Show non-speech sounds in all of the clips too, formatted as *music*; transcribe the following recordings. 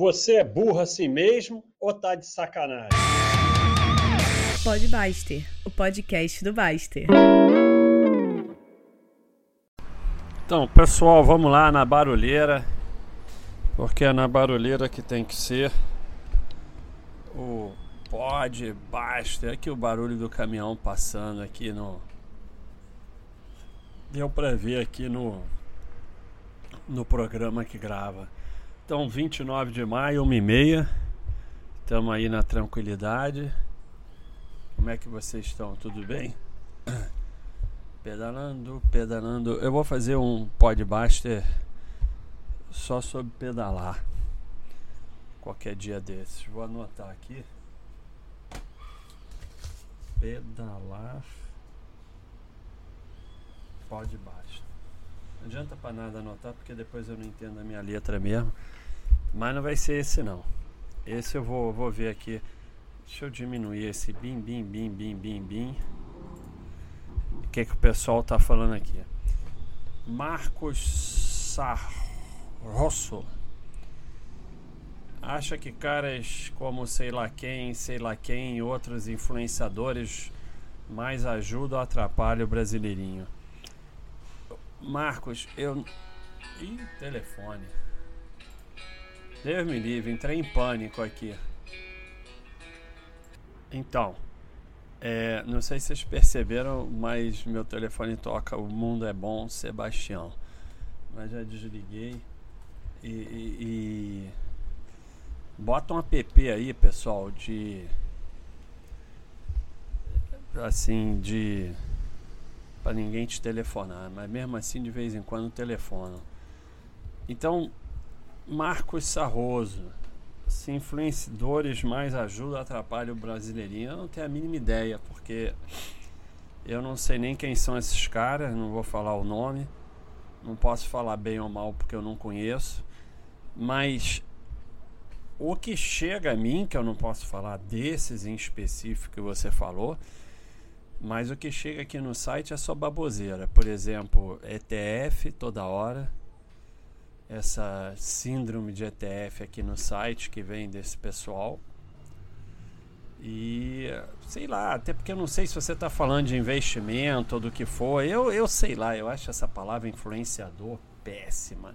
Você é burro assim mesmo ou tá de sacanagem? Pode Baster, o podcast do Baster. Então, pessoal, vamos lá na barulheira. Porque é na barulheira que tem que ser. O pode Baster. Aqui o barulho do caminhão passando aqui no. Deu pra ver aqui no. No programa que grava. Então, 29 de maio, 1h30. Estamos aí na tranquilidade. Como é que vocês estão? Tudo bem? *coughs* Pedalando, pedalando. Eu vou fazer um podbuster só sobre pedalar. Qualquer dia desses. Vou anotar aqui. Pedalar podbuster. Não adianta para nada anotar porque depois eu não entendo a minha letra mesmo. Mas não vai ser esse não. Esse eu vou, vou ver aqui. Deixa eu diminuir esse bim, bim, bim, bim, bim, bim. O que, que o pessoal tá falando aqui? Marcos Sarrosso. Acha que caras como sei lá quem, sei lá quem e outros influenciadores mais ajudam ou atrapalham o brasileirinho? Marcos, eu. Ih, telefone. Deus me livre, entrei em pânico aqui. Então, é, não sei se vocês perceberam, mas meu telefone toca O Mundo é Bom, Sebastião. Mas já desliguei. E, e, e... bota um app aí, pessoal, de. Assim, de. para ninguém te telefonar, mas mesmo assim de vez em quando telefonam. Então, Marcos Sarroso. Se influenciadores mais ajudam, atrapalham o brasileirinho. Eu não tenho a mínima ideia, porque eu não sei nem quem são esses caras, não vou falar o nome. Não posso falar bem ou mal porque eu não conheço. Mas o que chega a mim, que eu não posso falar desses em específico que você falou, mas o que chega aqui no site é só baboseira. Por exemplo, ETF toda hora essa síndrome de ETF aqui no site que vem desse pessoal. E sei lá, até porque eu não sei se você está falando de investimento ou do que for. Eu, eu sei lá, eu acho essa palavra influenciador péssima.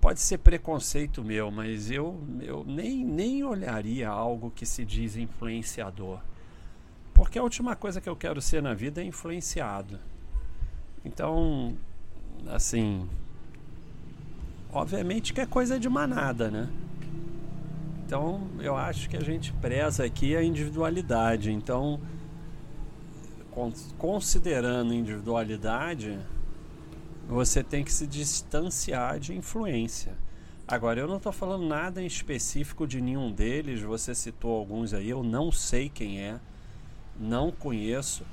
Pode ser preconceito meu, mas eu, eu nem, nem olharia algo que se diz influenciador. Porque a última coisa que eu quero ser na vida é influenciado. Então, assim, obviamente que é coisa de manada, né? Então eu acho que a gente preza aqui a individualidade. Então, considerando individualidade, você tem que se distanciar de influência. Agora, eu não estou falando nada em específico de nenhum deles, você citou alguns aí, eu não sei quem é, não conheço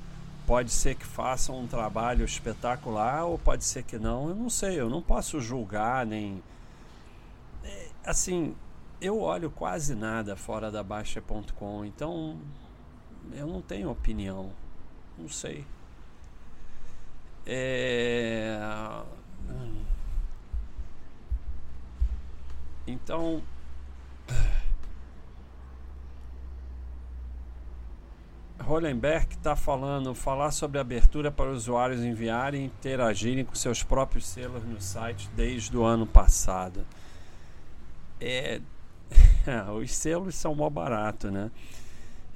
Pode ser que façam um trabalho espetacular ou pode ser que não, eu não sei, eu não posso julgar nem. É, assim, eu olho quase nada fora da Baixa.com, então eu não tenho opinião, não sei. É... Então. Hollenberg está falando, falar sobre abertura para usuários enviarem e interagirem com seus próprios selos no site desde o ano passado. É, *laughs* os selos são mó barato, né?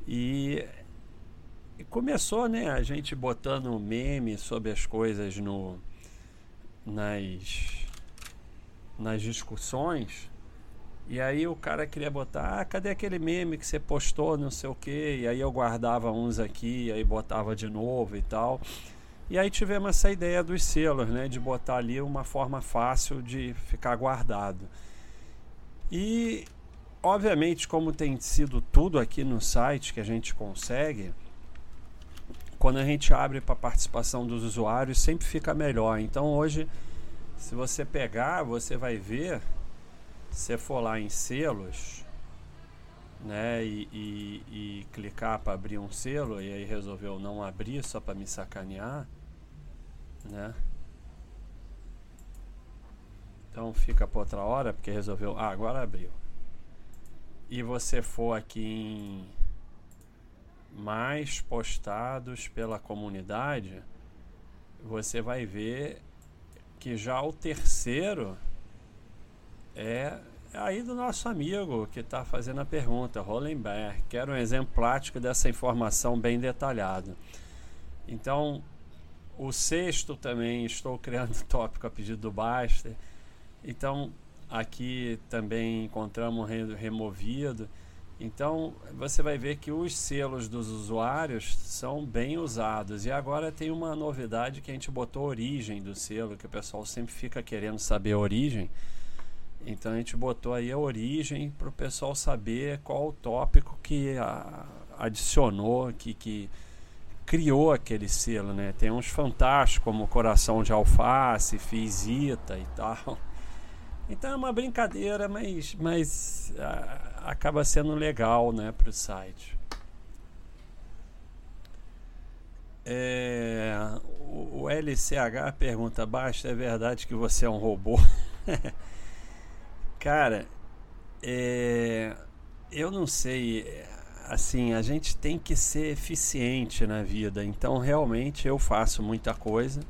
E, e, começou, né, a gente botando meme sobre as coisas no nas nas discussões e aí o cara queria botar, ah, cadê aquele meme que você postou, não sei o que. E aí eu guardava uns aqui, aí botava de novo e tal. E aí tivemos essa ideia dos selos, né? De botar ali uma forma fácil de ficar guardado. E obviamente, como tem sido tudo aqui no site que a gente consegue, quando a gente abre para participação dos usuários, sempre fica melhor. Então hoje, se você pegar, você vai ver você for lá em selos, né, e, e, e clicar para abrir um selo e aí resolveu não abrir só para me sacanear, né? Então fica para outra hora, porque resolveu. Ah, agora abriu. E você for aqui em mais postados pela comunidade, você vai ver que já o terceiro é aí do nosso amigo que está fazendo a pergunta, Hollenberg. Quero um exemplo prático dessa informação bem detalhada. Então, o sexto também estou criando *laughs* tópico a pedido do Baster. Então, aqui também encontramos removido. Então, você vai ver que os selos dos usuários são bem usados. E agora tem uma novidade que a gente botou origem do selo, que o pessoal sempre fica querendo saber a origem. Então a gente botou aí a origem para o pessoal saber qual o tópico que a, adicionou, que, que criou aquele selo, né? Tem uns fantásticos como Coração de Alface, Fizita e tal. Então é uma brincadeira, mas, mas a, acaba sendo legal né, para o site. É, o, o LCH pergunta: Basta, é verdade que você é um robô? *laughs* Cara, é, eu não sei. Assim, a gente tem que ser eficiente na vida. Então, realmente, eu faço muita coisa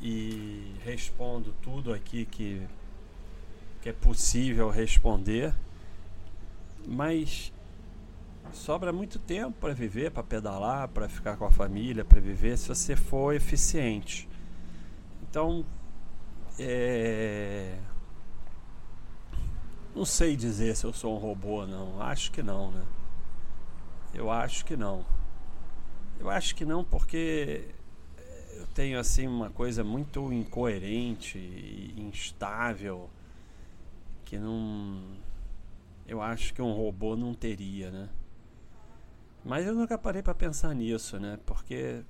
e respondo tudo aqui que, que é possível responder. Mas sobra muito tempo para viver, para pedalar, para ficar com a família, para viver, se você for eficiente. Então, é não sei dizer se eu sou um robô, não. Acho que não, né? Eu acho que não. Eu acho que não porque eu tenho assim uma coisa muito incoerente e instável que não eu acho que um robô não teria, né? Mas eu nunca parei para pensar nisso, né? Porque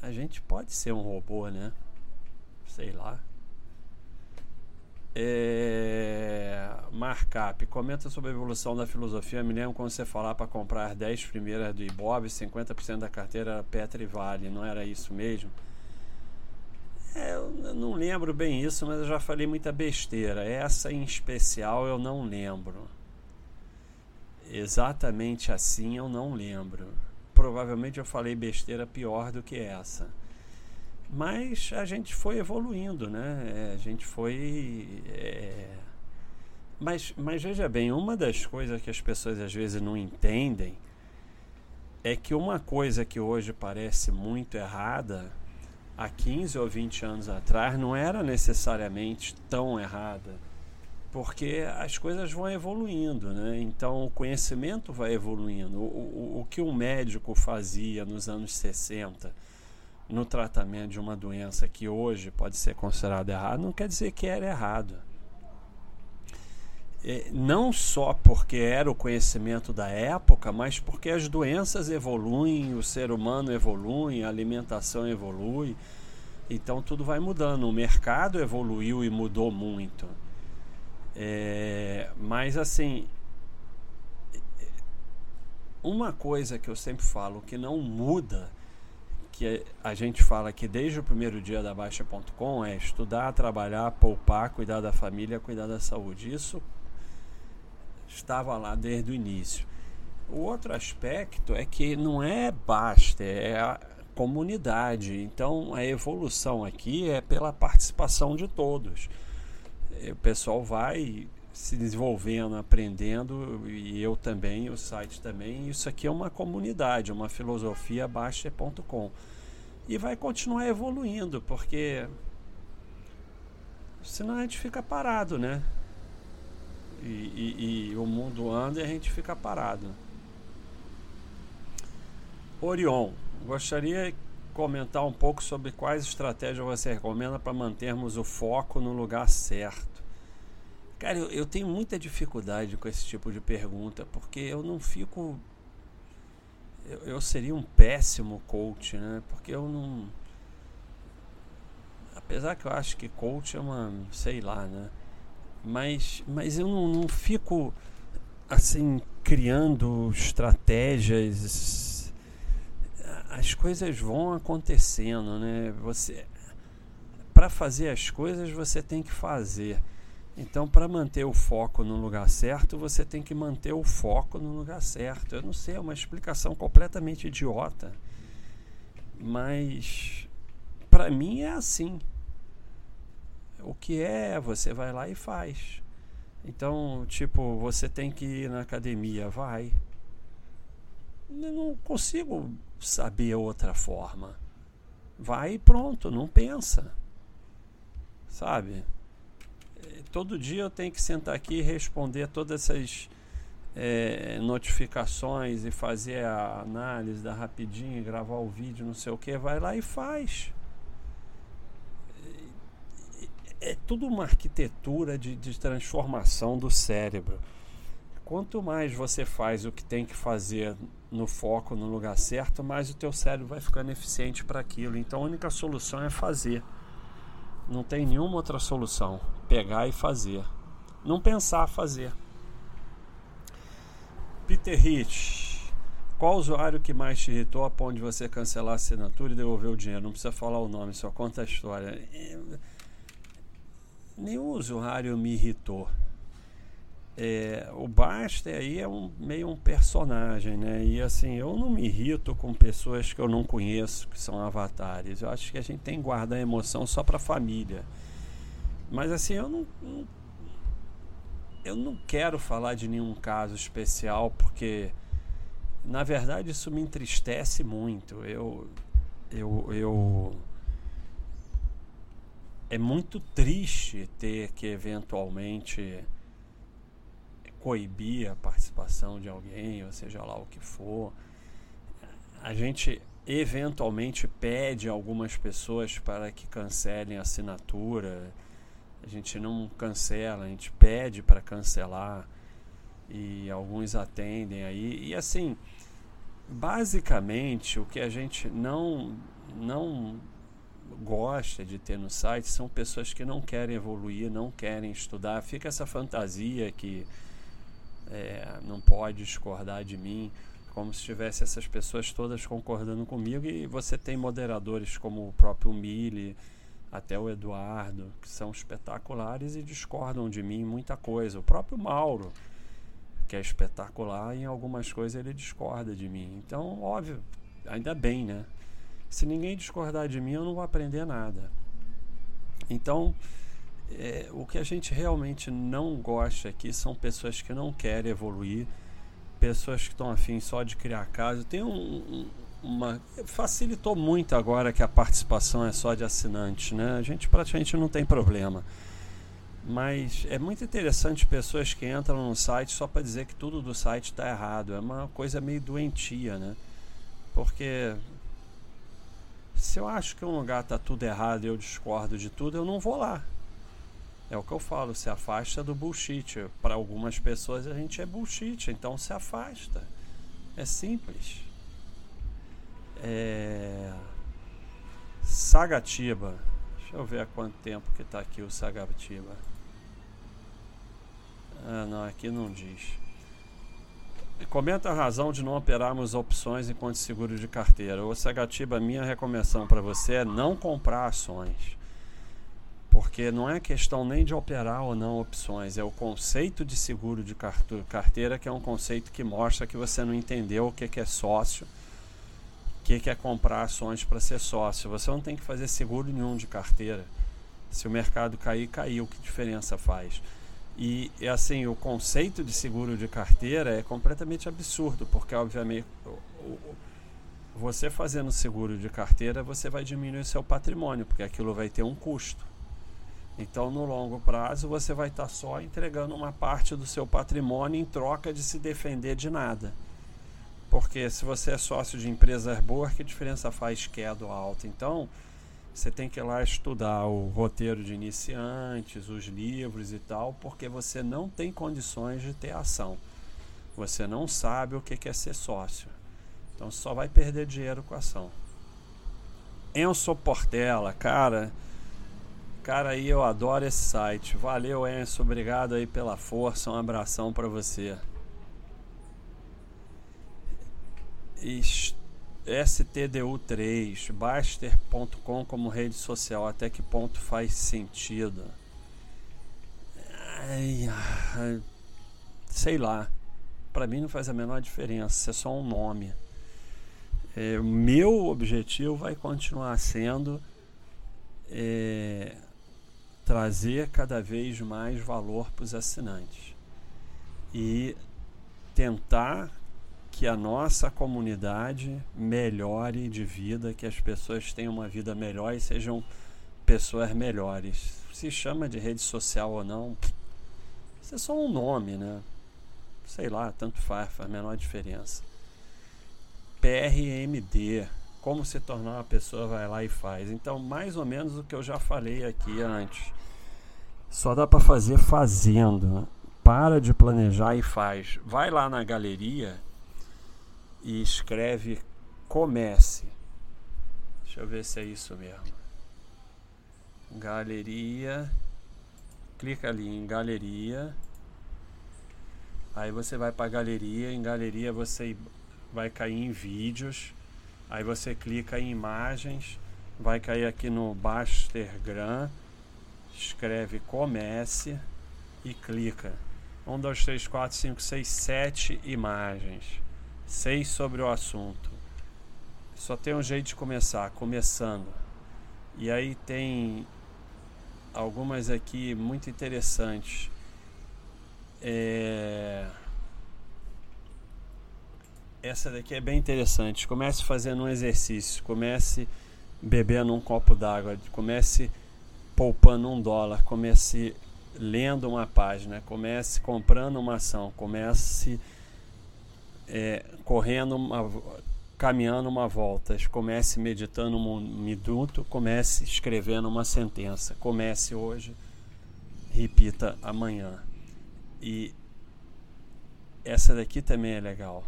a gente pode ser um robô, né? Sei lá. É... Markup, comenta sobre a evolução da filosofia. Me lembro quando você falava para comprar 10 primeiras do Ibob, 50% da carteira era Petra e Vale, não era isso mesmo? É, eu não lembro bem isso, mas eu já falei muita besteira. Essa em especial eu não lembro. Exatamente assim eu não lembro. Provavelmente eu falei besteira pior do que essa. Mas a gente foi evoluindo, né? É, a gente foi. É... Mas, mas veja bem, uma das coisas que as pessoas às vezes não entendem é que uma coisa que hoje parece muito errada, há 15 ou 20 anos atrás, não era necessariamente tão errada. Porque as coisas vão evoluindo, né? Então o conhecimento vai evoluindo. O, o, o que um médico fazia nos anos 60 no tratamento de uma doença que hoje pode ser considerada errada, não quer dizer que era errado. É, não só porque era o conhecimento da época, mas porque as doenças evoluem, o ser humano evolui, a alimentação evolui, então tudo vai mudando. O mercado evoluiu e mudou muito. É, mas assim, uma coisa que eu sempre falo que não muda que a gente fala que desde o primeiro dia da Baixa.com é estudar, trabalhar, poupar, cuidar da família, cuidar da saúde. Isso estava lá desde o início. O outro aspecto é que não é basta, é a comunidade. Então a evolução aqui é pela participação de todos. O pessoal vai se desenvolvendo, aprendendo, e eu também, o site também. Isso aqui é uma comunidade, uma filosofia baixa.com. E vai continuar evoluindo, porque senão a gente fica parado, né? E, e, e o mundo anda e a gente fica parado. Orion, gostaria de comentar um pouco sobre quais estratégias você recomenda para mantermos o foco no lugar certo. Cara, eu, eu tenho muita dificuldade com esse tipo de pergunta, porque eu não fico. Eu, eu seria um péssimo coach, né? Porque eu não. Apesar que eu acho que coach é uma. sei lá, né? Mas, mas eu não, não fico assim criando estratégias as coisas vão acontecendo, né? Você para fazer as coisas você tem que fazer. Então, para manter o foco no lugar certo, você tem que manter o foco no lugar certo. Eu não sei, é uma explicação completamente idiota. Mas para mim é assim. O que é, você vai lá e faz. Então, tipo, você tem que ir na academia, vai. Eu não consigo saber outra forma. Vai e pronto, não pensa. Sabe? todo dia eu tenho que sentar aqui e responder todas essas é, notificações e fazer a análise da rapidinho, gravar o vídeo, não sei o que, vai lá e faz. É, tudo uma arquitetura de, de transformação do cérebro. Quanto mais você faz o que tem que fazer no foco, no lugar certo, mais o teu cérebro vai ficando eficiente para aquilo. Então a única solução é fazer. Não tem nenhuma outra solução. Pegar e fazer. Não pensar, fazer. Peter Hitch. Qual usuário que mais te irritou a ponto de você cancelar a assinatura e devolver o dinheiro? Não precisa falar o nome, só conta a história. Nenhum usuário me irritou. É, o Baster aí é um, meio um personagem, né? E assim, eu não me irrito com pessoas que eu não conheço, que são avatares. Eu acho que a gente tem que guardar emoção só pra família. Mas assim, eu não, não eu não quero falar de nenhum caso especial porque na verdade isso me entristece muito. Eu eu eu é muito triste ter que eventualmente coibir a participação de alguém, ou seja lá o que for. A gente eventualmente pede algumas pessoas para que cancelem a assinatura. A gente não cancela, a gente pede para cancelar e alguns atendem aí. E assim, basicamente o que a gente não não gosta de ter no site são pessoas que não querem evoluir, não querem estudar. Fica essa fantasia que é, não pode discordar de mim, como se tivesse essas pessoas todas concordando comigo e você tem moderadores como o próprio Mili, até o Eduardo, que são espetaculares e discordam de mim muita coisa. O próprio Mauro, que é espetacular, em algumas coisas ele discorda de mim. Então, óbvio, ainda bem, né? Se ninguém discordar de mim, eu não vou aprender nada. Então, é, o que a gente realmente não gosta aqui são pessoas que não querem evoluir, pessoas que estão afim só de criar casa. Tem um, uma. Facilitou muito agora que a participação é só de assinantes, né? A gente praticamente não tem problema. Mas é muito interessante pessoas que entram no site só para dizer que tudo do site está errado. É uma coisa meio doentia, né? Porque se eu acho que um lugar está tudo errado e eu discordo de tudo, eu não vou lá. É o que eu falo, se afasta do bullshit. Para algumas pessoas a gente é bullshit, então se afasta. É simples. É... Sagatiba. Deixa eu ver há quanto tempo que está aqui o Sagatiba. Ah, não, aqui não diz. Comenta a razão de não operarmos opções enquanto seguro de carteira. Ô Sagatiba, minha recomendação para você é não comprar ações porque não é questão nem de operar ou não opções, é o conceito de seguro de carteira que é um conceito que mostra que você não entendeu o que é sócio, o que é comprar ações para ser sócio. Você não tem que fazer seguro nenhum de carteira. Se o mercado cair, caiu, que diferença faz? E assim, o conceito de seguro de carteira é completamente absurdo, porque obviamente você fazendo seguro de carteira, você vai diminuir seu patrimônio, porque aquilo vai ter um custo. Então, no longo prazo, você vai estar só entregando uma parte do seu patrimônio em troca de se defender de nada. Porque se você é sócio de empresa boa, que diferença faz queda ou alta? Então, você tem que ir lá estudar o roteiro de iniciantes, os livros e tal, porque você não tem condições de ter ação. Você não sabe o que é ser sócio. Então, só vai perder dinheiro com ação. Enzo Portela, cara Cara, aí eu adoro esse site. Valeu, Enzo. Obrigado aí pela força. Um abração para você. STDU3, Baster.com como rede social, até que ponto faz sentido? Ai, sei lá. Para mim não faz a menor diferença, é só um nome. É, meu objetivo vai continuar sendo é, trazer cada vez mais valor para os assinantes e tentar que a nossa comunidade melhore de vida, que as pessoas tenham uma vida melhor e sejam pessoas melhores. Se chama de rede social ou não, isso é só um nome, né? Sei lá, tanto faz, faz a menor diferença. PRMD, como se tornar uma pessoa, vai lá e faz. Então, mais ou menos o que eu já falei aqui antes. Só dá para fazer fazendo. Para de planejar e faz. Vai lá na galeria e escreve comece. Deixa eu ver se é isso mesmo. Galeria. Clica ali em galeria. Aí você vai para galeria, em galeria você vai cair em vídeos. Aí você clica em imagens, vai cair aqui no Bastergram, escreve comece e clica. 1, 2, 3, 4, 5, 6, 7 imagens sei sobre o assunto. Só tem um jeito de começar, começando. E aí tem algumas aqui muito interessantes. É... Essa daqui é bem interessante. Comece fazendo um exercício, comece bebendo um copo d'água, comece poupando um dólar, comece lendo uma página, comece comprando uma ação, comece é, correndo uma, caminhando uma volta, comece meditando um minuto, comece escrevendo uma sentença, comece hoje, repita amanhã. E essa daqui também é legal.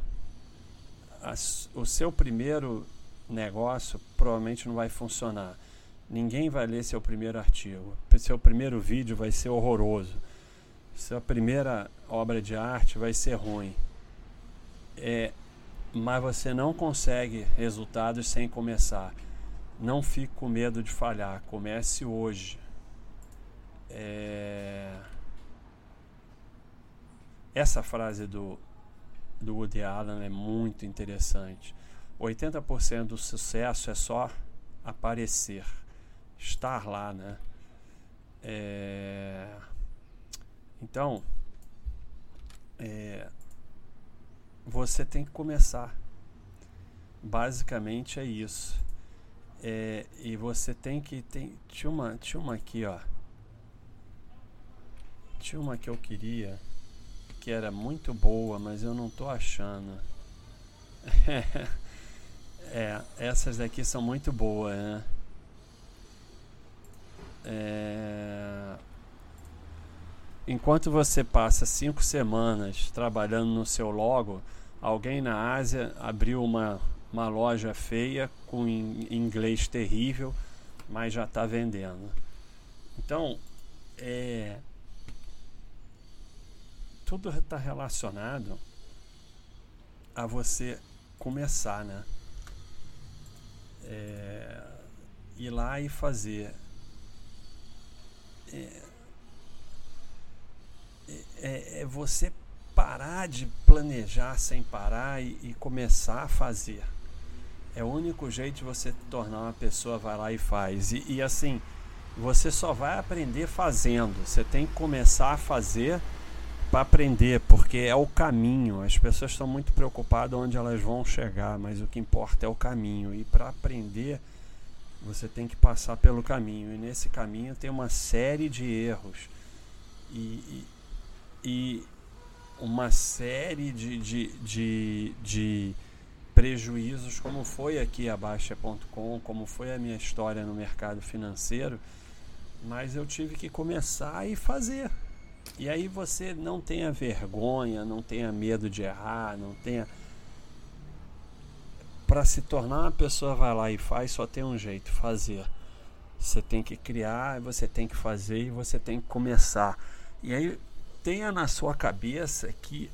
As, o seu primeiro negócio provavelmente não vai funcionar. Ninguém vai ler seu primeiro artigo. Seu primeiro vídeo vai ser horroroso. Sua primeira obra de arte vai ser ruim é, mas você não consegue resultados sem começar. Não fique com medo de falhar. Comece hoje. É... Essa frase do, do Woody Allen é muito interessante. 80% do sucesso é só aparecer, estar lá, né? É... Então, é, você tem que começar. Basicamente é isso. É, e você tem que. Tem, tinha, uma, tinha uma aqui, ó. Tinha uma que eu queria, que era muito boa, mas eu não tô achando. *laughs* é, essas daqui são muito boas, né? É, enquanto você passa cinco semanas trabalhando no seu logo, alguém na Ásia abriu uma, uma loja feia com inglês terrível, mas já está vendendo. Então, é, tudo está relacionado a você começar, né? É, ir lá e fazer. É, é, é você parar de planejar sem parar e, e, começar a fazer. É o único jeito de você tornar uma pessoa vai lá e faz. E, e assim, você só vai aprender fazendo. Você tem que começar a fazer para aprender, porque é o caminho. As pessoas estão muito preocupadas onde elas vão chegar, mas o que importa é o caminho. E para aprender, você tem que passar pelo caminho. E nesse caminho tem uma série de erros. E, e, e uma série de, de, de, de prejuízos, como foi aqui a Baixa.com, como foi a minha história no mercado financeiro, mas eu tive que começar e fazer. E aí você não tenha vergonha, não tenha medo de errar, não tenha. Para se tornar uma pessoa vai lá e faz, só tem um jeito, fazer. Você tem que criar, você tem que fazer e você tem que começar. E aí tenha na sua cabeça que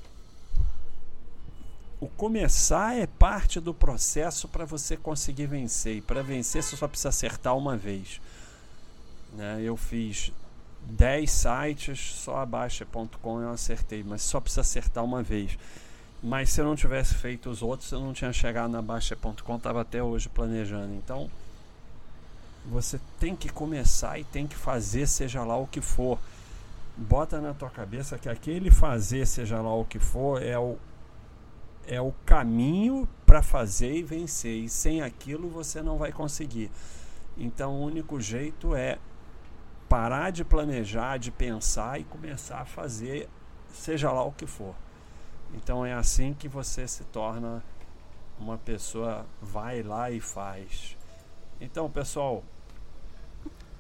o começar é parte do processo para você conseguir vencer. E para vencer você só precisa acertar uma vez. Né? Eu fiz 10 sites, só a Baixa.com eu acertei, mas só precisa acertar uma vez. Mas se eu não tivesse feito os outros, eu não tinha chegado na Baixa.com, estava até hoje planejando. Então, você tem que começar e tem que fazer, seja lá o que for. Bota na tua cabeça que aquele fazer, seja lá o que for, é o, é o caminho para fazer e vencer. E sem aquilo você não vai conseguir. Então, o único jeito é parar de planejar, de pensar e começar a fazer, seja lá o que for. Então é assim que você se torna uma pessoa vai lá e faz. Então, pessoal,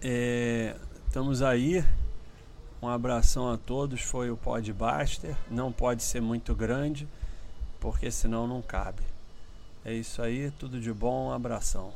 é, estamos aí. Um abração a todos. Foi o Podbuster. Não pode ser muito grande, porque senão não cabe. É isso aí. Tudo de bom. Um abração.